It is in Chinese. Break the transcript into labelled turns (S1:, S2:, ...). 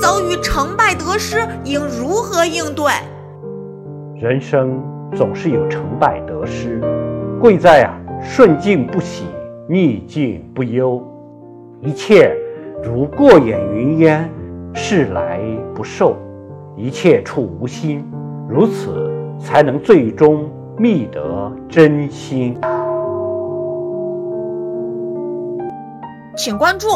S1: 遭遇成败得失，应如何应对？
S2: 人生总是有成败得失，贵在啊顺境不喜，逆境不忧，一切如过眼云烟，事来不受，一切处无心，如此才能最终觅得真心。
S1: 请关注。